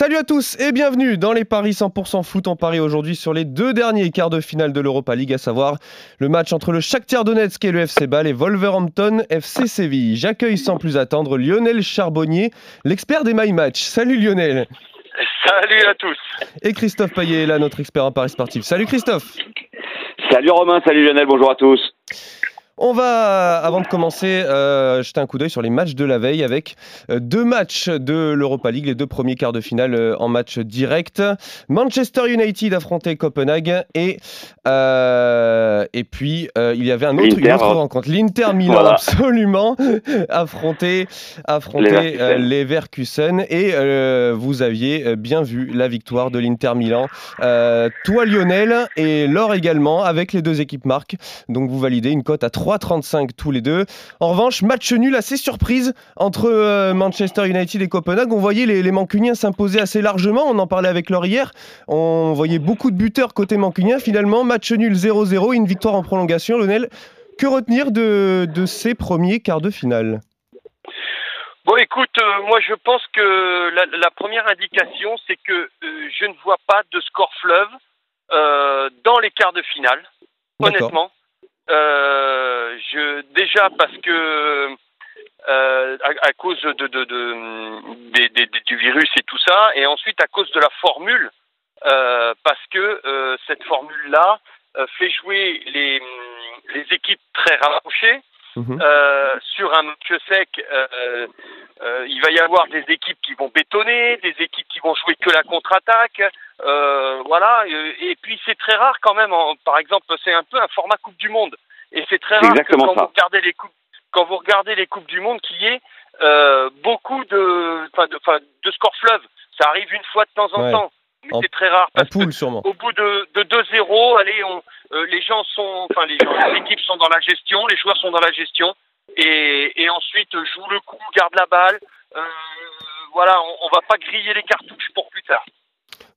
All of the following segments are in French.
Salut à tous et bienvenue dans les paris 100% foot en Paris aujourd'hui sur les deux derniers quarts de finale de l'Europa League, à savoir le match entre le Shakhtar Donetsk et le FC Bâle et Wolverhampton FC Séville. J'accueille sans plus attendre Lionel Charbonnier, l'expert des My Match. Salut Lionel. Salut à tous. Et Christophe Payet là, notre expert en paris sportif. Salut Christophe. Salut Romain, salut Lionel, bonjour à tous. On va, avant de commencer, euh, jeter un coup d'œil sur les matchs de la veille avec euh, deux matchs de l'Europa League, les deux premiers quarts de finale euh, en match direct. Manchester United affrontait Copenhague et, et puis il y avait un autre, une autre rencontre, l'Inter Milan absolument, affronté, affronté Leverkusen. Et vous aviez bien vu la victoire de l'Inter Milan. toi Lionel et Laure également avec les deux équipes marques, donc vous validez une cote à 3 3,35 tous les deux. En revanche, match nul assez surprise entre euh, Manchester United et Copenhague. On voyait les, les Mancuniens s'imposer assez largement. On en parlait avec Laure hier. On voyait beaucoup de buteurs côté Mancunien. Finalement, match nul 0-0, une victoire en prolongation. Lionel, que retenir de, de ces premiers quarts de finale? Bon, écoute, euh, moi je pense que la, première indication, c'est que euh, je ne vois pas de score fleuve dans les quarts de finale, honnêtement. Déjà parce que euh, à, cause de, de, de, du virus et tout ça, et ensuite à cause de la formule, euh, parce que euh, cette formule-là fait jouer les, les équipes très rapprochées. Mhm. sur un match sec, il va y avoir des équipes qui vont bétonner, des équipes qui vont jouer que la contre-attaque, voilà. Et, puis c'est très rare quand même. par exemple, c'est un peu un format Coupe du Monde. Et c'est très rare que quand vous regardez les coupes, quand vous regardez les coupes du monde, qu'il y ait euh, beaucoup de, de, de scores fleuves. Ça arrive une fois de temps en temps. Mais c'est très rare parce poule, sûrement. au bout de, de 2-0, allez, on, euh, les gens sont, enfin les, les équipes sont dans la gestion, les joueurs sont dans la gestion, et, et ensuite jouent le coup, gardent la balle. Euh, voilà, on, on va pas griller les cartouches pour plus tard.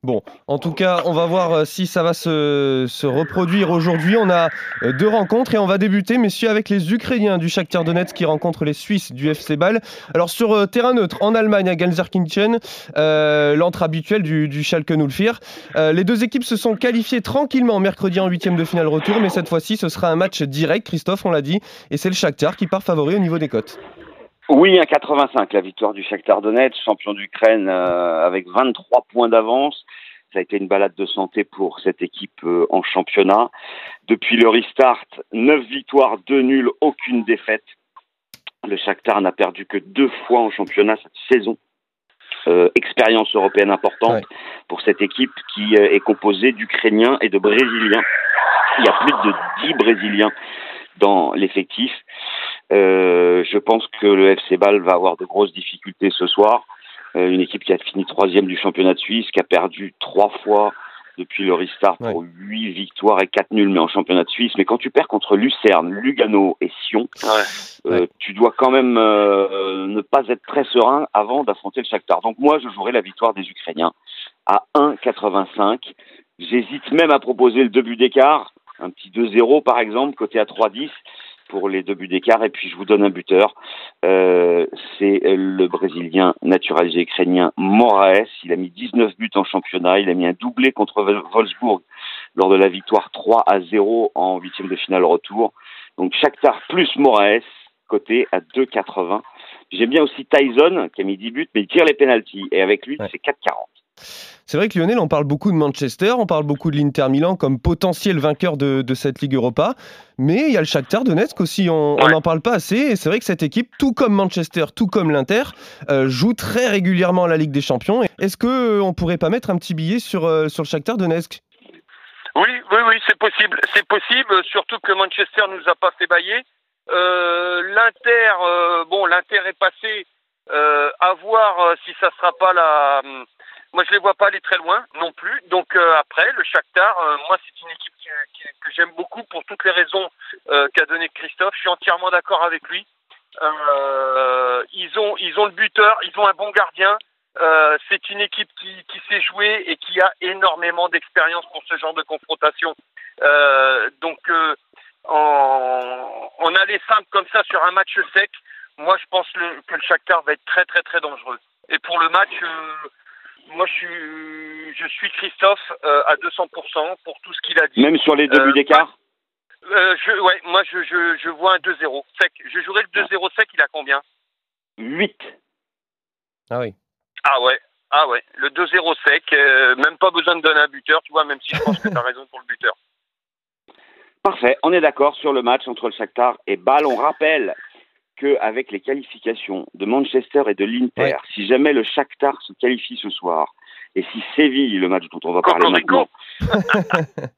Bon, en tout cas, on va voir euh, si ça va se, reproduire aujourd'hui. On a euh, deux rencontres et on va débuter, messieurs, avec les Ukrainiens du Shakhtar Donetsk qui rencontrent les Suisses du FC Bâle. Alors sur euh, terrain neutre, en Allemagne, à Gelsenkirchen, euh, l'antre habituel du, du Schalke 04. les deux équipes se sont qualifiées tranquillement mercredi en huitième de finale retour, mais cette fois-ci, ce sera un match direct, Christophe, on l'a dit, et c'est le Shakhtar qui part favori au niveau des cotes. Oui, un 85, la victoire du Shakhtar Donetsk, champion d'Ukraine euh, avec 23 points d'avance. Ça a été une balade de santé pour cette équipe euh, en championnat. Depuis le restart, 9 victoires, 2 nuls, aucune défaite. Le Shakhtar n'a perdu que deux fois en championnat cette saison. Euh, expérience européenne importante pour cette équipe qui est composée d'Ukrainiens et de Brésiliens. Il y a plus de 10 Brésiliens dans l'effectif. Euh, je pense que le FC Bâle va avoir de grosses difficultés ce soir. Euh, une équipe qui a fini troisième du championnat de Suisse, qui a perdu trois fois depuis le restart pour huit victoires et quatre nuls, mais en championnat de Suisse. Mais quand tu perds contre Lucerne, Lugano et Sion, euh, tu dois quand même euh, ne pas être très serein avant d'affronter le Shakhtar. Donc moi, je jouerai la victoire des Ukrainiens à 1,85. J'hésite même à proposer le début d'écart, un petit 2-0 par exemple, côté à 3-10 pour les deux buts d'écart. Et puis je vous donne un buteur. Euh, c'est le Brésilien naturalisé ukrainien Moraes. Il a mis 19 buts en championnat. Il a mis un doublé contre Wolfsburg lors de la victoire 3 à 0 en huitième de finale retour. Donc Shakhtar plus Moraes, côté à 2,80. J'aime bien aussi Tyson qui a mis 10 buts, mais il tire les pénalties. Et avec lui, c'est 4,40. C'est vrai que Lionel, on parle beaucoup de Manchester, on parle beaucoup de l'Inter Milan comme potentiel vainqueur de, cette Ligue Europa, mais il y a le Shakhtar Donetsk aussi, on n'en parle pas assez, et c'est vrai que cette équipe, tout comme Manchester, tout comme l'Inter, euh, joue très régulièrement à la Ligue des Champions. Est-ce qu'on euh, ne pourrait pas mettre un petit billet sur, euh, sur le Shakhtar Donetsk? Oui, oui, oui, c'est possible. C'est possible, surtout que Manchester ne nous a pas fait bailler. L'Inter, bon, l'Inter est passé, à voir si ça ne sera pas la moi, je les vois pas aller très loin non plus. Donc euh, après, le Shakhtar, euh, moi, c'est une équipe que j'aime beaucoup pour toutes les raisons euh, qu'a donné Christophe. Je suis entièrement d'accord avec lui. ils ont ils ont le buteur, ils ont un bon gardien. c'est une équipe qui, qui sait jouer et qui a énormément d'expérience pour ce genre de confrontation. donc en, en aller simple comme ça sur un match sec, moi je pense que le Shakhtar va être très très très dangereux. Et pour le match, moi, je suis, je suis Christophe à 200% pour tout ce qu'il a dit. Même sur les deux buts d'écart je, Ouais, moi, je, je, je vois un 2-0 sec. Je jouerai le 2-0 sec, il a combien? 8. Ah oui. Ah ouais, ah ouais. Le 2-0 sec, même pas besoin de donner un buteur, tu vois, même si je pense que tu as raison pour le buteur. Parfait, on est d'accord sur le match entre le Shakhtar et Bâle. On rappelle qu'avec les qualifications de Manchester et de l'Inter, si jamais le Shakhtar se qualifie ce soir, et si Séville, le match dont on va parler maintenant,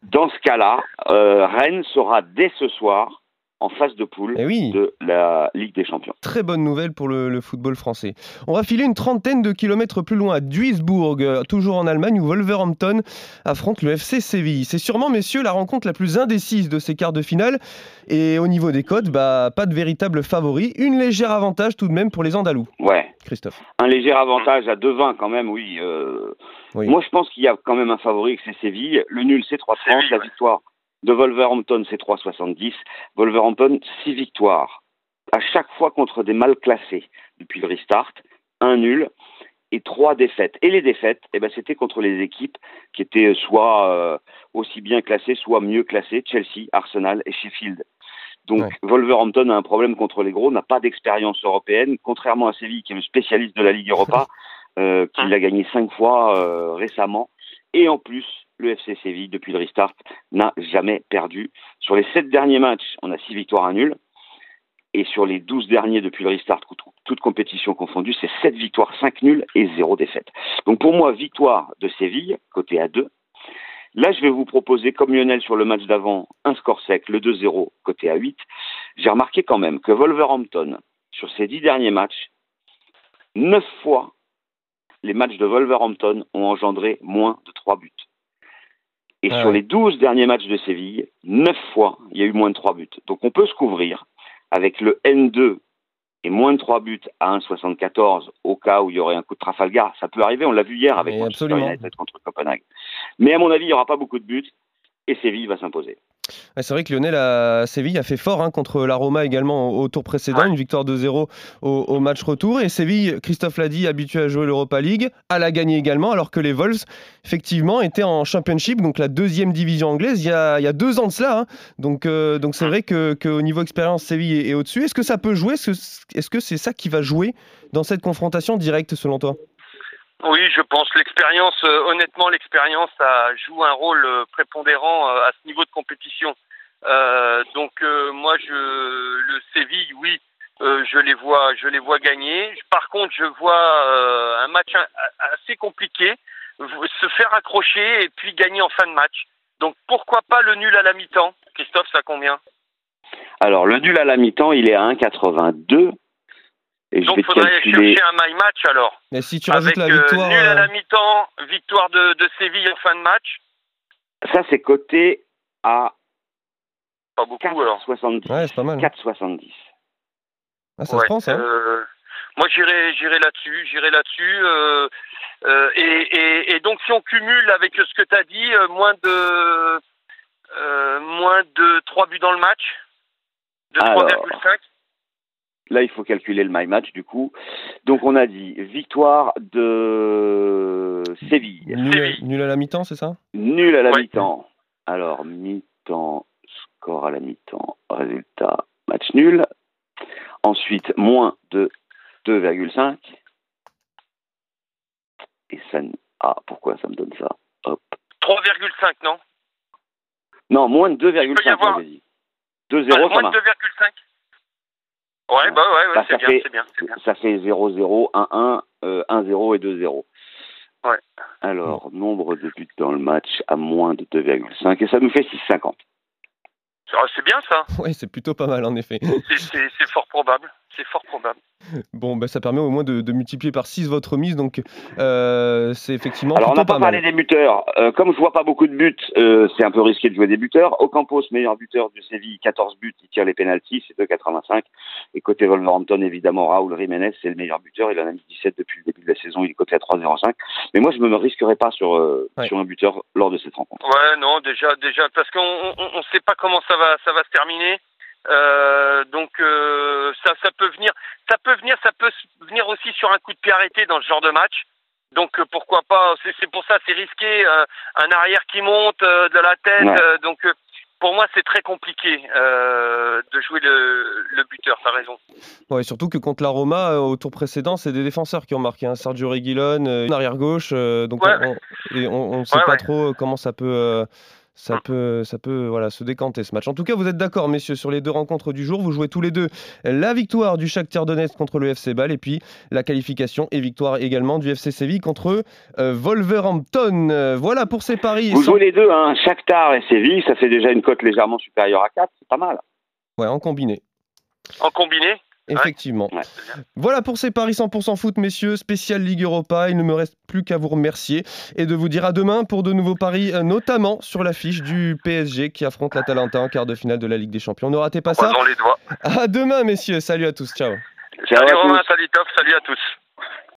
dans ce cas-là, euh, Rennes sera dès ce soir en phase de poule eh de la Ligue des Champions. Très bonne nouvelle pour le, football français. On va filer une trentaine de kilomètres plus loin à Duisbourg, euh, toujours en Allemagne, où Wolverhampton affronte le FC Séville. C'est sûrement, messieurs, la rencontre la plus indécise de ces quarts de finale. Et au niveau des codes, bah, pas de véritable favori. Une légère avantage tout de même pour les Andalous. Ouais. Christophe. Un léger avantage à 2-20 quand même, oui. Euh, oui. Moi, je pense qu'il y a quand même un favori, que c'est Séville. Le nul, c'est 3-30. La victoire, de Wolverhampton, c'est 3,70. Wolverhampton, 6 victoires. À chaque fois contre des mal classés depuis le restart. Un nul et trois défaites. Et les défaites, eh ben, c'était contre les équipes qui étaient soit euh, aussi bien classées, soit mieux classées, Chelsea, Arsenal et Sheffield. Donc Wolverhampton a un problème contre les gros, n'a pas d'expérience européenne, contrairement à Séville qui est le spécialiste de la Ligue Europa, euh, qui l'a gagné cinq fois euh, récemment. Et en plus, le FC Séville, depuis le restart, n'a jamais perdu. Sur les sept derniers matchs, on a six victoires à nul. Et sur les douze derniers depuis le restart, toute compétition confondue, c'est sept victoires, cinq nuls et zéro défaite. Donc pour moi, victoire de Séville, côté A2. Là, je vais vous proposer, comme Lionel sur le match d'avant, un score sec, le 2-0, côté A8. J'ai remarqué quand même que Wolverhampton, sur ces dix derniers matchs, neuf fois, les matchs de Wolverhampton ont engendré moins de trois buts. Et sur les 12 derniers matchs de Séville, 9 fois, il y a eu moins de 3 buts. Donc on peut se couvrir avec le N2 et moins de 3 buts à 1,74 au cas où il y aurait un coup de Trafalgar. Ça peut arriver, on l'a vu hier avec Manchester United contre Copenhague. Mais à mon avis, il n'y aura pas beaucoup de buts et Séville va s'imposer c'est vrai que Lionel à Séville a fait fort hein, contre la Roma également au, tour précédent, une victoire de 0 au, match retour. Et Séville, Christophe l'a dit, habitué à jouer l'Europa League, à la gagner également, alors que les Wolves, effectivement, étaient en Championship, donc la deuxième division anglaise, il y a, deux ans de cela. Hein. Donc, euh, donc c'est vrai qu'au niveau expérience, Séville est, au-dessus. Est-ce que ça peut jouer? Est-ce que c'est ça qui va jouer dans cette confrontation directe selon toi? Oui, je pense l'expérience, euh, honnêtement, l'expérience joue un rôle euh, prépondérant euh, à ce niveau de compétition. donc moi, je le Séville, oui, je les vois, je les vois gagner. Par contre, je vois un match assez compliqué, se faire accrocher et puis gagner en fin de match. Donc pourquoi pas le nul à la mi-temps? Christophe, ça combien Alors le nul à la mi-temps, il est à 1,82. Donc, il faudrait chercher un my match alors. Mais si tu rajoutes la euh, victoire. nul à la euh, mi-temps, victoire de, de, Séville en fin de match. Ça, c'est coté à. Pas beaucoup 4, alors. 70. Ouais, c'est pas mal. 4,70. Ah, ça se prend, ça euh, Moi, j'irai, j'irai là-dessus. J'irai là-dessus. Euh, euh, et, et, et, donc, si on cumule avec ce que tu as dit, moins de. moins de 3 buts dans le match. De 3,5. Là, il faut calculer le my match du coup. Donc, on a dit victoire de Séville. Nul, à la mi-temps, c'est ça? Nul à la mi-temps. Alors, mi-temps, score à la mi-temps, résultat, match nul. Ensuite, moins de 2,5. Et ça. Ah, pourquoi ça me donne ça? Hop. 3,5, non? Non, moins de 2,5, avoir... 2,0, ça Moins de 2,5 Ouais, bah ouais, bah, c'est bien, c'est bien, bien, Ça fait 0-0, 1-1, 1-0 et 2-0. Ouais. Alors, nombre de buts dans le match à moins de 2,5 et ça nous fait 6,50. C'est bien ça. Oui, c'est plutôt pas mal en effet. C'est fort probable. C'est fort probable. Bon, bah, ça permet au moins de, multiplier par 6 votre mise, donc euh, c'est effectivement. Alors, on n'a pas, parlé des buteurs. Euh, comme je vois pas beaucoup de buts, euh, c'est un peu risqué de jouer des buteurs. Ocampos, meilleur buteur de Séville, 14 buts, il tire les pénalties, c'est 2,85. Et côté Wolverhampton, évidemment, Raoul Jiménez, c'est le meilleur buteur. Il en a mis 17 depuis le début de la saison, il est coté à 3,05. Mais moi, je ne me risquerai pas sur, sur un buteur lors de cette rencontre. Ouais, non, déjà, déjà, parce qu'on ne sait pas comment ça va, ça va se terminer. Euh, donc euh, ça, ça peut venir, ça peut venir, ça peut venir aussi sur un coup de pied arrêté dans ce genre de match. Donc pourquoi pas C'est pour ça, c'est risqué. un arrière qui monte de la tête. donc pour moi, c'est très compliqué de jouer le, buteur, t'as raison. Ouais, surtout que contre la Roma, au tour précédent, c'est des défenseurs qui ont marqué. Hein. Sergio Reguilon, une arrière-gauche. donc on ne sait pas trop comment ça peut ça peut, ça peut voilà, se décanter ce match. En tout cas, vous êtes d'accord, messieurs, sur les deux rencontres du jour. Vous jouez tous les deux la victoire du Shakhtar Donetsk contre le FC Bâle et puis la qualification et victoire également du FC Séville contre euh, Wolverhampton. Euh, voilà pour ces paris. Vous jouez les deux, hein, Shakhtar et Séville, ça fait déjà une cote légèrement supérieure à 4, c'est pas mal. Ouais, en combiné. En combiné? Effectivement. Voilà pour ces paris 100% foot, messieurs, spécial Ligue Europa. Il ne me reste plus qu'à vous remercier et de vous dire à demain pour de nouveaux paris, euh, notamment sur l'affiche du PSG qui affronte l'Atalanta en quart de finale de la Ligue des Champions. Ne ratez pas ça. les doigts. À demain, messieurs. Salut à tous. Ciao. Ciao salut Romain, salut Top, salut à tous.